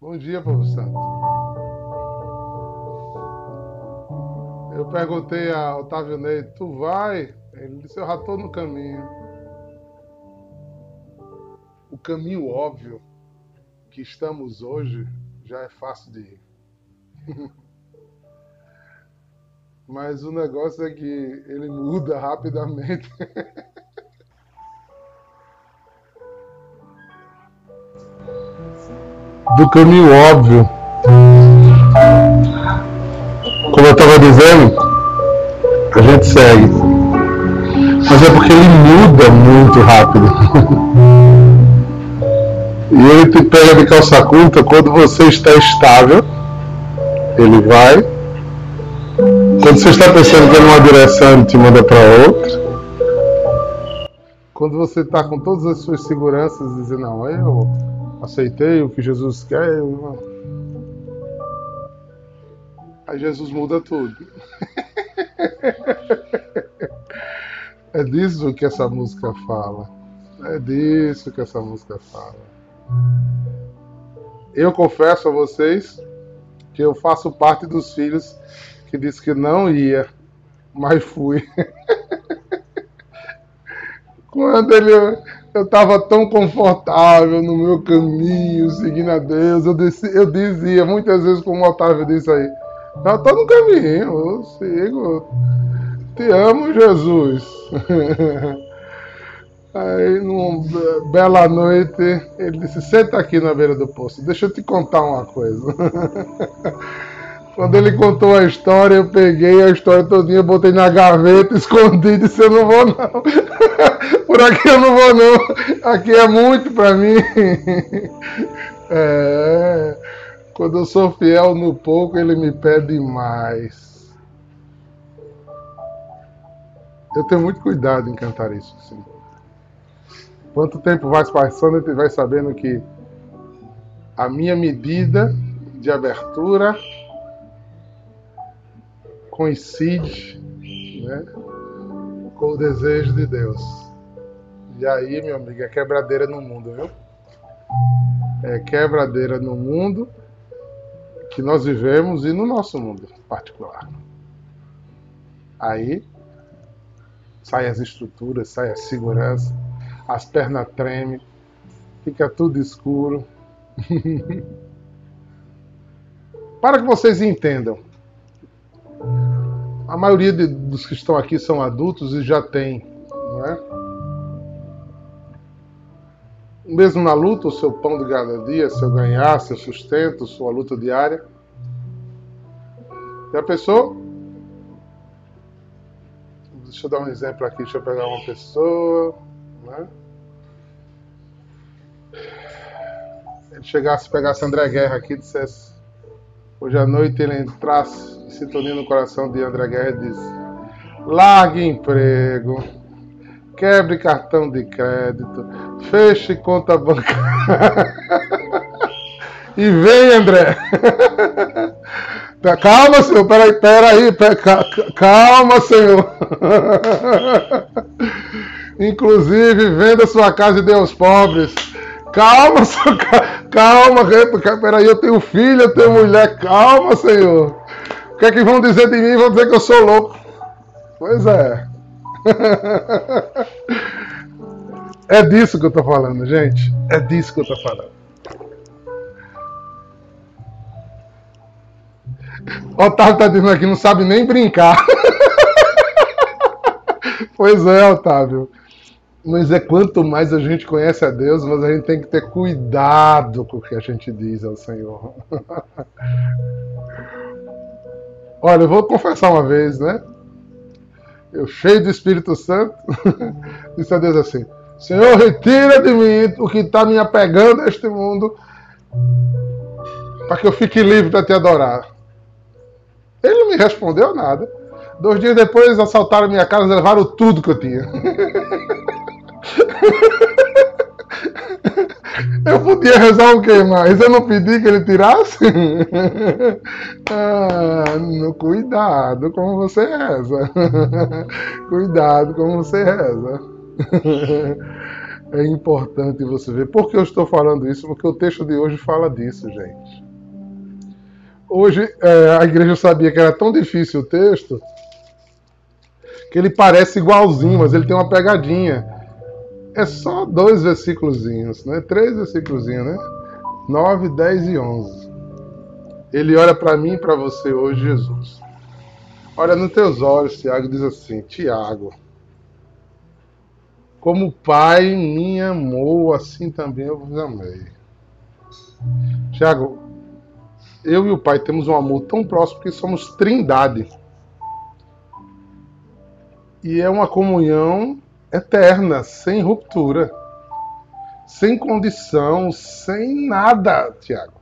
Bom dia, povo santo. Eu perguntei a Otávio Ney, tu vai? Ele disse, eu já estou no caminho. O caminho óbvio que estamos hoje já é fácil de ir. Mas o negócio é que ele muda rapidamente. Do caminho óbvio. Como eu estava dizendo, a gente segue. Mas é porque ele muda muito rápido. E ele te pega de calça curta quando você está estável. Ele vai. Quando você está pensando que é numa direção, ele te manda para outra. Quando você está com todas as suas seguranças, dizendo, não, eu aceitei o que Jesus quer. Eu... Aí Jesus muda tudo. é disso que essa música fala. É disso que essa música fala. Eu confesso a vocês que eu faço parte dos filhos que disse que não ia, mas fui. Quando ele, eu estava tão confortável no meu caminho, seguindo a Deus, eu, disse, eu dizia muitas vezes, como o Otávio disse aí, eu estou no caminho, eu sigo. Te amo, Jesus. Aí, numa bela noite, ele disse: Senta aqui na beira do poço, deixa eu te contar uma coisa. Quando ele contou a história, eu peguei a história todinha, botei na gaveta, escondi e disse: Eu não vou, não. Por aqui eu não vou, não. Aqui é muito para mim. É, quando eu sou fiel no pouco, ele me pede mais. Eu tenho muito cuidado em cantar isso. Assim. Quanto tempo vai passando, a gente vai sabendo que a minha medida de abertura coincide né, com o desejo de Deus. E aí, meu amigo, é quebradeira no mundo, viu? É quebradeira no mundo que nós vivemos e no nosso mundo particular. Aí sai as estruturas, sai a segurança as pernas tremem, fica tudo escuro. Para que vocês entendam, a maioria de, dos que estão aqui são adultos e já tem, não é? Mesmo na luta, o seu pão de cada dia, seu ganhar, seu sustento, sua luta diária. Já pensou? Deixa eu dar um exemplo aqui, deixa eu pegar uma pessoa. Né? Ele chegasse, pegasse André Guerra aqui e dissesse: Hoje à noite ele entrasse em sintonia no coração de André Guerra e disse: Largue emprego, quebre cartão de crédito, feche conta bancária. e vem, André. Calma, senhor, peraí, peraí, peraí, calma, senhor. Inclusive, venda sua casa e dê aos pobres. Calma, calma, peraí, eu tenho filho, eu tenho mulher, calma, senhor. O que é que vão dizer de mim? Vão dizer que eu sou louco. Pois é. É disso que eu tô falando, gente. É disso que eu tô falando. Otávio tá dizendo aqui, não sabe nem brincar. pois é, Otávio. Mas é quanto mais a gente conhece a Deus, mas a gente tem que ter cuidado com o que a gente diz ao Senhor. Olha, eu vou confessar uma vez, né? Eu cheio do Espírito Santo, disse a Deus assim: Senhor, retira de mim o que está me apegando a este mundo, para que eu fique livre para te adorar. Ele não me respondeu nada. Dois dias depois assaltaram minha casa e levaram tudo que eu tinha. Eu podia rezar o que mais? Eu não pedi que ele tirasse? Ah, no, cuidado como você reza. Cuidado como você reza. É importante você ver. Por que eu estou falando isso? Porque o texto de hoje fala disso, gente. Hoje é, a igreja sabia que era tão difícil o texto que ele parece igualzinho, mas ele tem uma pegadinha. É só dois versículos, né? Três versículos, né? 9, 10 e 11. Ele olha para mim e para você hoje, Jesus. Olha nos teus olhos, Tiago, diz assim: Tiago, como o Pai me amou, assim também eu vos amei. Tiago, eu e o Pai temos um amor tão próximo que somos trindade. E é uma comunhão eterna, sem ruptura, sem condição, sem nada, Tiago.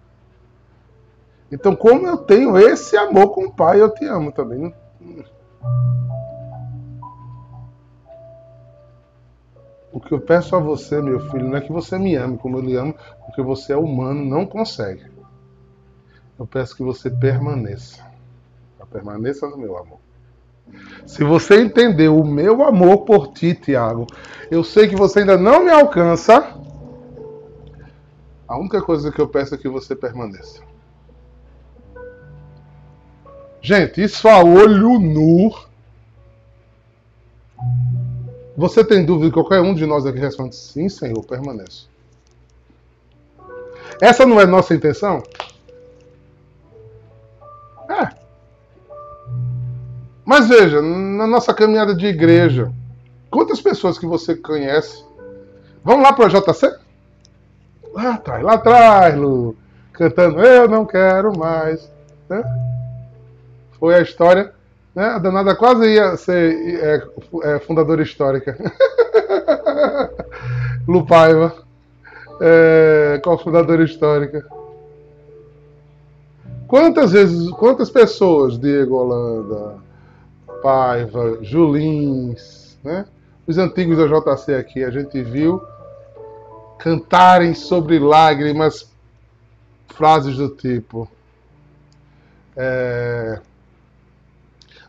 Então, como eu tenho esse amor com o Pai, eu te amo também. O que eu peço a você, meu filho, não é que você me ame como eu lhe amo, porque você é humano, não consegue. Eu peço que você permaneça. Permaneça no meu amor. Se você entender o meu amor por ti, Tiago, eu sei que você ainda não me alcança. A única coisa que eu peço é que você permaneça. Gente, isso a olho nu. Você tem dúvida? Qualquer um de nós aqui responde: Sim, Senhor, permaneço. Essa não é nossa intenção? Mas veja, na nossa caminhada de igreja, quantas pessoas que você conhece? Vamos lá para o JC? Lá atrás, lá atrás, Lu, cantando Eu não quero mais. Né? foi a história. Né? A danada quase ia ser é, é, fundadora histórica. Lupaiva. É, qual fundadora histórica? Quantas vezes, quantas pessoas, Diego Holanda, Paiva, Julins, né? os antigos da JC aqui, a gente viu cantarem sobre lágrimas frases do tipo. É,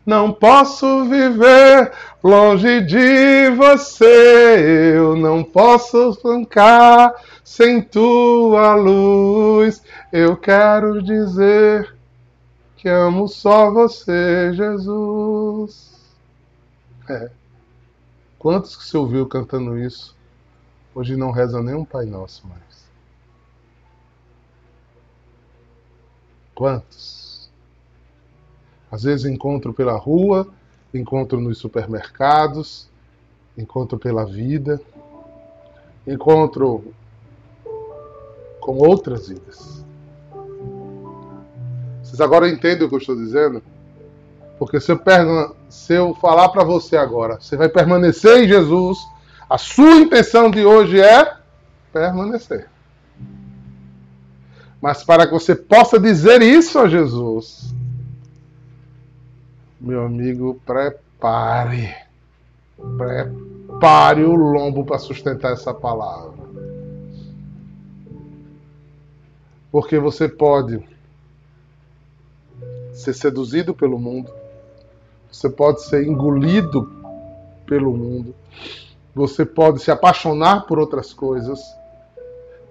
não posso viver longe de você, eu não posso trancar sem tua luz. Eu quero dizer que amo só você, Jesus. É. Quantos que você ouviu cantando isso? Hoje não reza nem um Pai Nosso mais. Quantos? Às vezes encontro pela rua, encontro nos supermercados, encontro pela vida, encontro com outras vidas. Vocês agora entendem o que eu estou dizendo? Porque se eu, se eu falar para você agora, você vai permanecer em Jesus, a sua intenção de hoje é permanecer. Mas para que você possa dizer isso a Jesus, meu amigo, prepare. Prepare o lombo para sustentar essa palavra. Porque você pode ser seduzido pelo mundo, você pode ser engolido pelo mundo, você pode se apaixonar por outras coisas,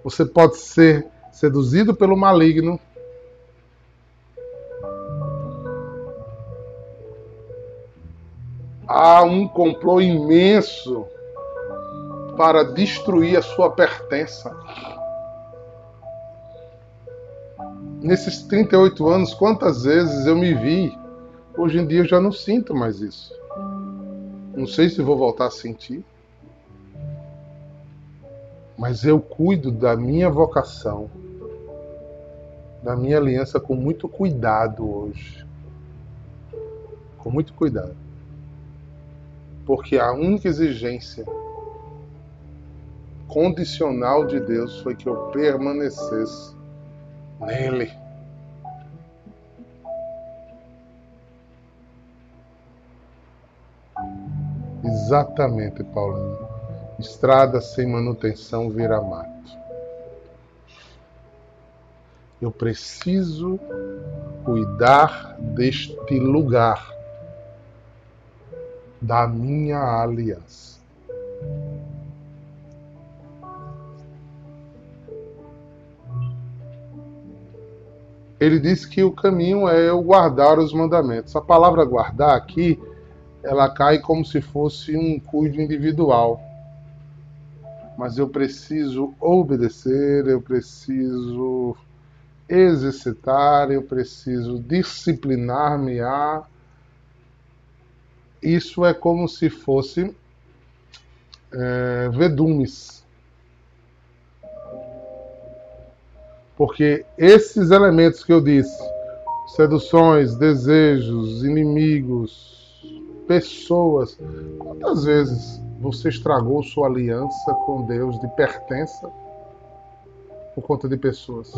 você pode ser seduzido pelo maligno, há um complô imenso para destruir a sua pertença. Nesses 38 anos, quantas vezes eu me vi, hoje em dia eu já não sinto mais isso. Não sei se vou voltar a sentir. Mas eu cuido da minha vocação, da minha aliança com muito cuidado hoje. Com muito cuidado porque a única exigência condicional de Deus foi que eu permanecesse nele. Exatamente, Paulinho. Estrada sem manutenção vira mato. Eu preciso cuidar deste lugar da minha aliança. Ele diz que o caminho é eu guardar os mandamentos. A palavra guardar aqui, ela cai como se fosse um cuido individual. Mas eu preciso obedecer, eu preciso exercitar, eu preciso disciplinar-me a. Isso é como se fosse é, vedumes. Porque esses elementos que eu disse, seduções, desejos, inimigos, pessoas, quantas vezes você estragou sua aliança com Deus de pertença por conta de pessoas?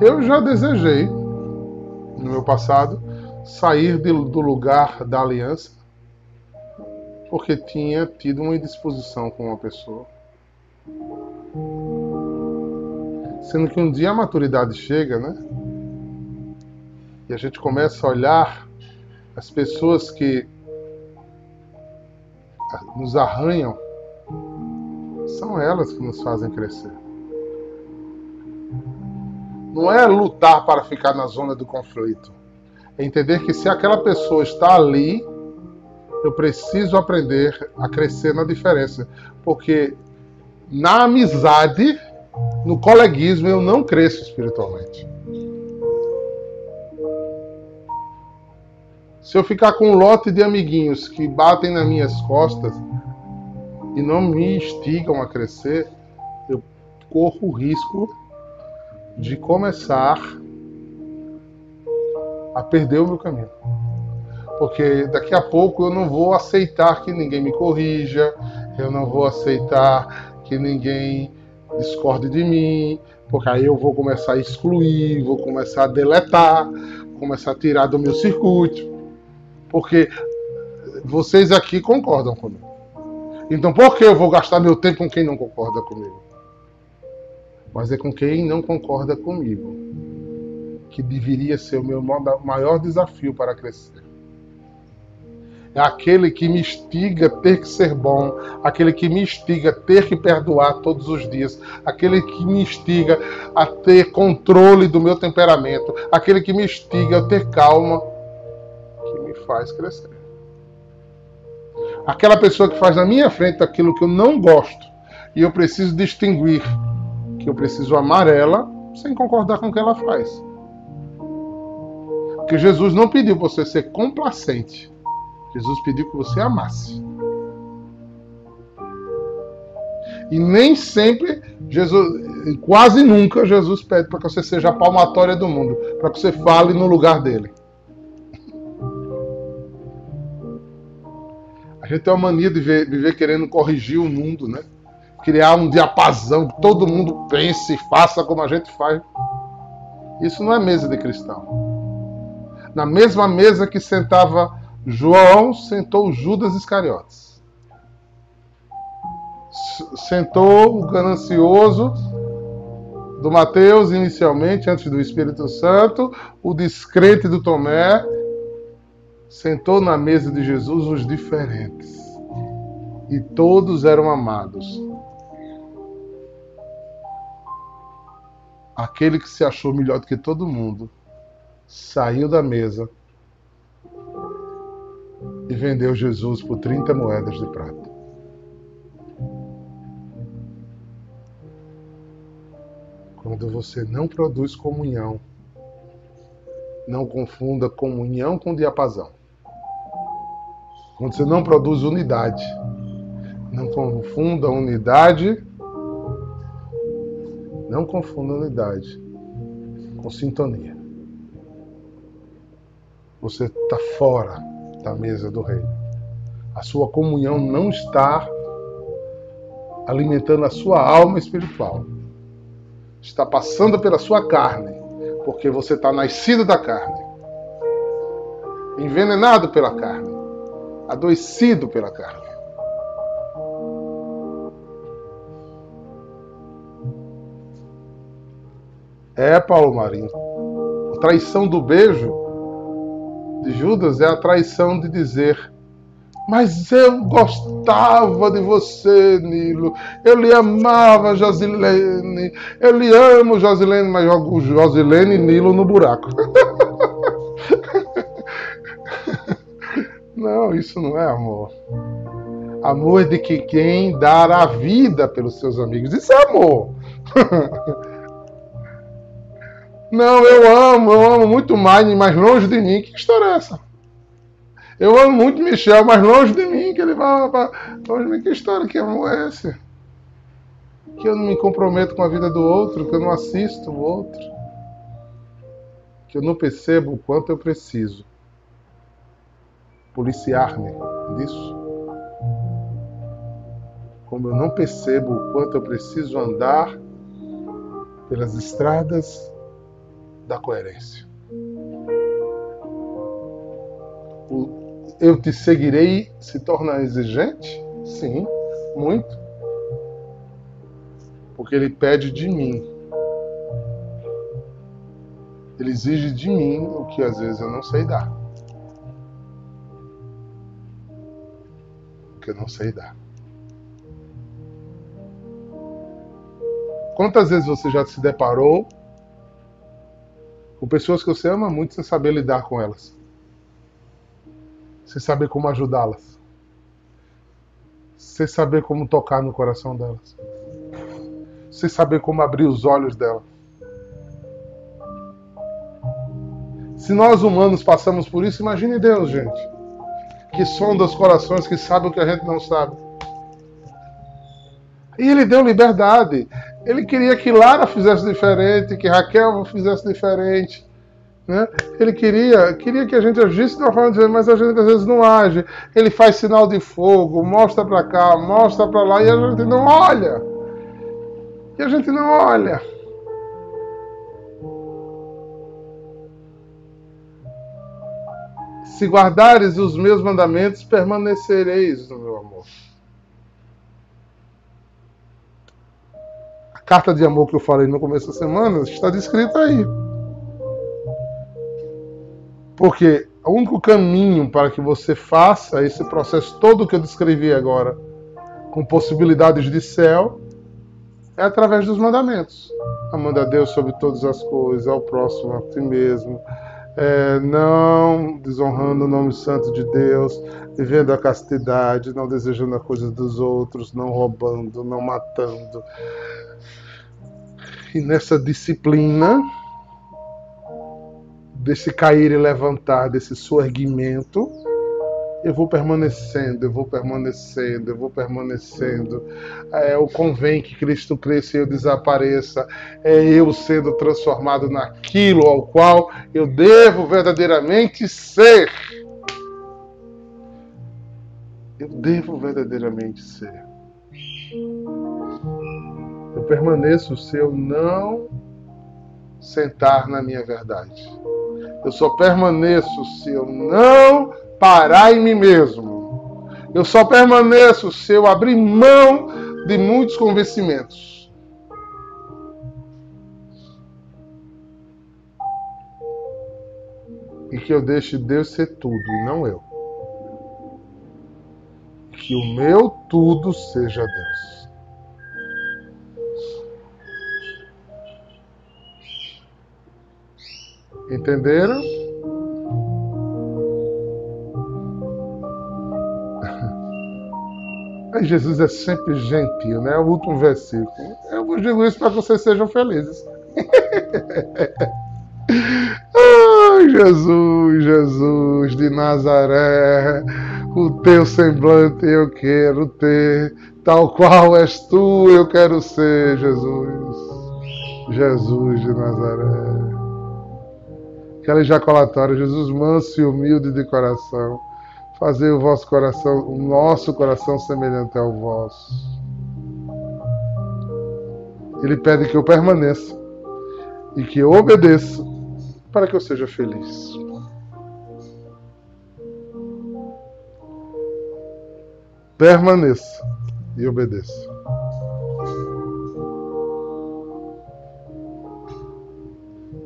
Eu já desejei, no meu passado, sair do lugar da aliança porque tinha tido uma indisposição com uma pessoa. Sendo que um dia a maturidade chega, né? E a gente começa a olhar as pessoas que nos arranham, são elas que nos fazem crescer. Não é lutar para ficar na zona do conflito. É entender que se aquela pessoa está ali, eu preciso aprender a crescer na diferença. Porque na amizade, no coleguismo, eu não cresço espiritualmente. Se eu ficar com um lote de amiguinhos que batem nas minhas costas e não me instigam a crescer, eu corro o risco de começar a perder o meu caminho porque daqui a pouco eu não vou aceitar que ninguém me corrija, eu não vou aceitar que ninguém discorde de mim, porque aí eu vou começar a excluir, vou começar a deletar, vou começar a tirar do meu circuito, porque vocês aqui concordam comigo. Então por que eu vou gastar meu tempo com quem não concorda comigo? Mas é com quem não concorda comigo que deveria ser o meu maior desafio para crescer aquele que me instiga a ter que ser bom, aquele que me instiga a ter que perdoar todos os dias, aquele que me instiga a ter controle do meu temperamento, aquele que me instiga a ter calma, que me faz crescer. Aquela pessoa que faz na minha frente aquilo que eu não gosto e eu preciso distinguir que eu preciso amar ela sem concordar com o que ela faz. Porque Jesus não pediu para você ser complacente. Jesus pediu que você amasse. E nem sempre Jesus, quase nunca Jesus pede para que você seja a palmatória do mundo, para que você fale no lugar dele. A gente tem uma mania de viver, viver querendo corrigir o mundo, né? Criar um diapasão, que todo mundo pense e faça como a gente faz. Isso não é mesa de cristão. Na mesma mesa que sentava João sentou Judas Iscariotes. Sentou o ganancioso do Mateus inicialmente, antes do Espírito Santo, o descrente do Tomé, sentou na mesa de Jesus os diferentes. E todos eram amados. Aquele que se achou melhor do que todo mundo saiu da mesa e vendeu Jesus por 30 moedas de prata. Quando você não produz comunhão, não confunda comunhão com diapasão. Quando você não produz unidade, não confunda unidade, não confunda unidade com sintonia. Você está fora da mesa do rei. A sua comunhão não está alimentando a sua alma espiritual. Está passando pela sua carne, porque você está nascido da carne, envenenado pela carne, adoecido pela carne. É, Paulo Marinho. A traição do beijo de Judas é a traição de dizer: Mas eu gostava de você, Nilo. Eu lhe amava, Josilene. Eu lhe amo, Josilene, mas jogo Josilene e Nilo no buraco. Não, isso não é amor. Amor é de que quem dar a vida pelos seus amigos. Isso é amor. Não, eu amo, eu amo muito mais, mas longe de mim. Que história é essa? Eu amo muito Michel, mas longe de mim, que ele vai para longe de mim. Que história, que amor é esse? Que eu não me comprometo com a vida do outro, que eu não assisto o outro. Que eu não percebo o quanto eu preciso policiar-me disso. Como eu não percebo o quanto eu preciso andar pelas estradas da coerência. O eu te seguirei se torna exigente? Sim, muito. Porque ele pede de mim. Ele exige de mim o que às vezes eu não sei dar. O que eu não sei dar. Quantas vezes você já se deparou com pessoas que você ama muito sem saber lidar com elas. Sem saber como ajudá-las. Sem saber como tocar no coração delas. Sem saber como abrir os olhos delas. Se nós humanos passamos por isso, imagine Deus, gente. Que sonda os corações, que sabe o que a gente não sabe. E ele deu liberdade. Ele queria que Lara fizesse diferente, que Raquel fizesse diferente. Né? Ele queria, queria que a gente agisse de uma forma diferente, mas a gente às vezes não age. Ele faz sinal de fogo, mostra para cá, mostra para lá, e a gente não olha. E a gente não olha. Se guardares os meus mandamentos, permanecereis no meu amor. Carta de amor que eu falei no começo da semana está descrita aí. Porque o único caminho para que você faça esse processo todo que eu descrevi agora, com possibilidades de céu, é através dos mandamentos. Amando a Deus sobre todas as coisas, ao próximo, a ti mesmo. É, não desonrando o nome santo de Deus, vivendo a castidade, não desejando a coisa dos outros, não roubando, não matando, e nessa disciplina, desse cair e levantar, desse suerguimento, eu vou permanecendo, eu vou permanecendo, eu vou permanecendo. É, o convém que Cristo cresça e eu desapareça. É eu sendo transformado naquilo ao qual eu devo verdadeiramente ser. Eu devo verdadeiramente ser permaneço se eu não sentar na minha verdade. Eu só permaneço se eu não parar em mim mesmo. Eu só permaneço se eu abrir mão de muitos convencimentos. E que eu deixe Deus ser tudo e não eu. Que o meu tudo seja Deus. Entenderam? Aí Jesus é sempre gentil, né? O último versículo. Eu vos digo isso para que vocês sejam felizes. Ai, Jesus, Jesus de Nazaré, o teu semblante eu quero ter, tal qual és tu, eu quero ser, Jesus. Jesus de Nazaré aquela ejaculatória, Jesus manso e humilde de coração, fazer o vosso coração, o nosso coração semelhante ao vosso. Ele pede que eu permaneça e que eu obedeça para que eu seja feliz. Permaneça e obedeça.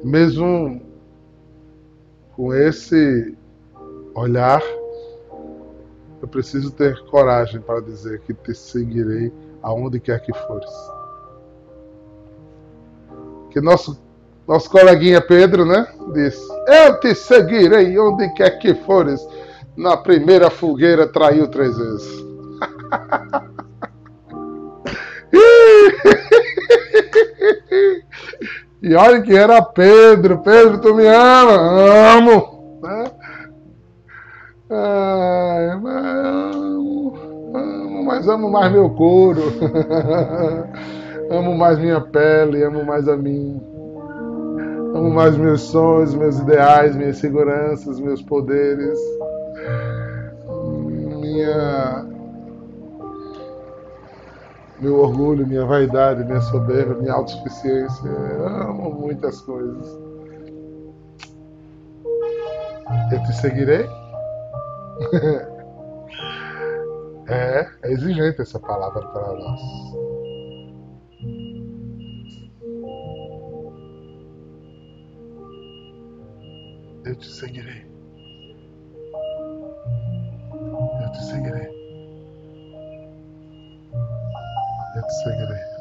Mesmo com esse olhar, Eu preciso ter coragem para dizer que te seguirei aonde quer que fores. Que nosso, nosso coleguinha Pedro, né? Disse: Eu te seguirei onde quer que fores. Na primeira fogueira traiu três vezes. e olha que era Pedro. Pedro, tu me ama? Amo. Né? Ai, amo, amo, mas amo mais meu couro. amo mais minha pele, amo mais a mim. Amo mais meus sonhos, meus ideais, minhas seguranças, meus poderes. Minha meu orgulho, minha vaidade, minha soberba, minha autossuficiência. Amo muitas coisas. Eu te seguirei? é, é exigente essa palavra para nós. Eu te seguirei. Eu te seguirei. Seguirei.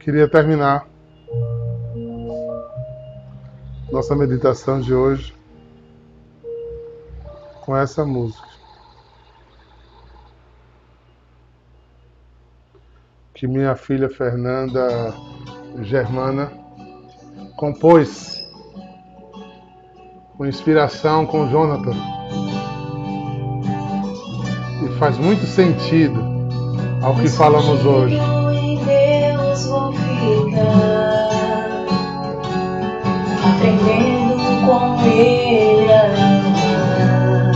Queria terminar nossa meditação de hoje com essa música. Que minha filha Fernanda Germana compôs com inspiração com Jonathan. E faz muito sentido ao que falamos hoje. Deus vou ficar aprendendo com ele a.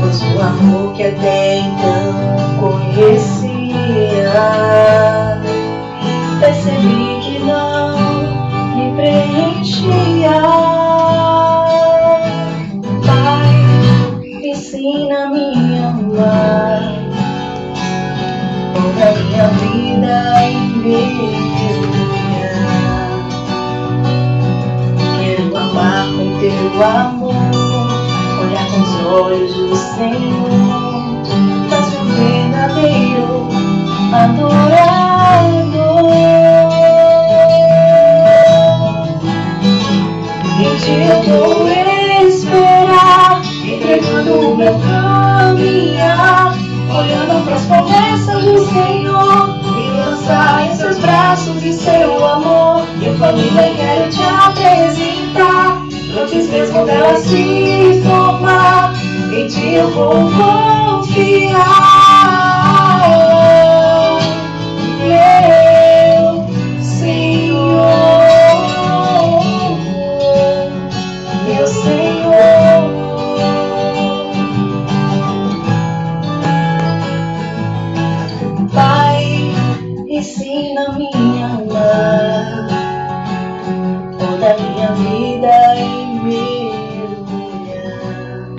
Pois o amor que até então conhecia, percebi amor, olhar com os olhos do Senhor, faz um verdadeiro adorador. Em ti eu vou esperar, entregando o meu caminhar, olhando para as promessas do Senhor. Me lançar em seus braços e seu amor. Eu família quero te apresentar antes mesmo dela se formar, em ti eu vou confiar.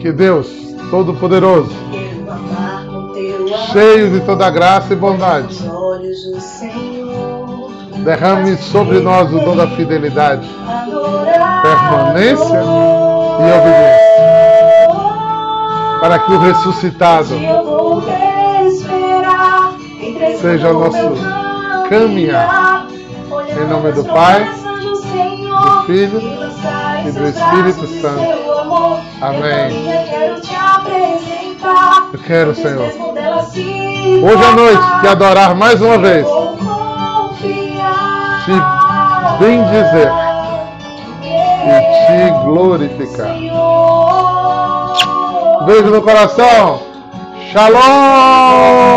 Que Deus Todo-Poderoso, cheio de toda graça e bondade, derrame sobre nós o dom da fidelidade, permanência e obediência, para que o ressuscitado seja o nosso caminhar. Em nome do Pai, do Filho e do Espírito Santo. Amém. Eu quero, Senhor. Hoje à noite, te adorar mais uma vez. Te bendizer e te glorificar. Beijo no coração. Shalom!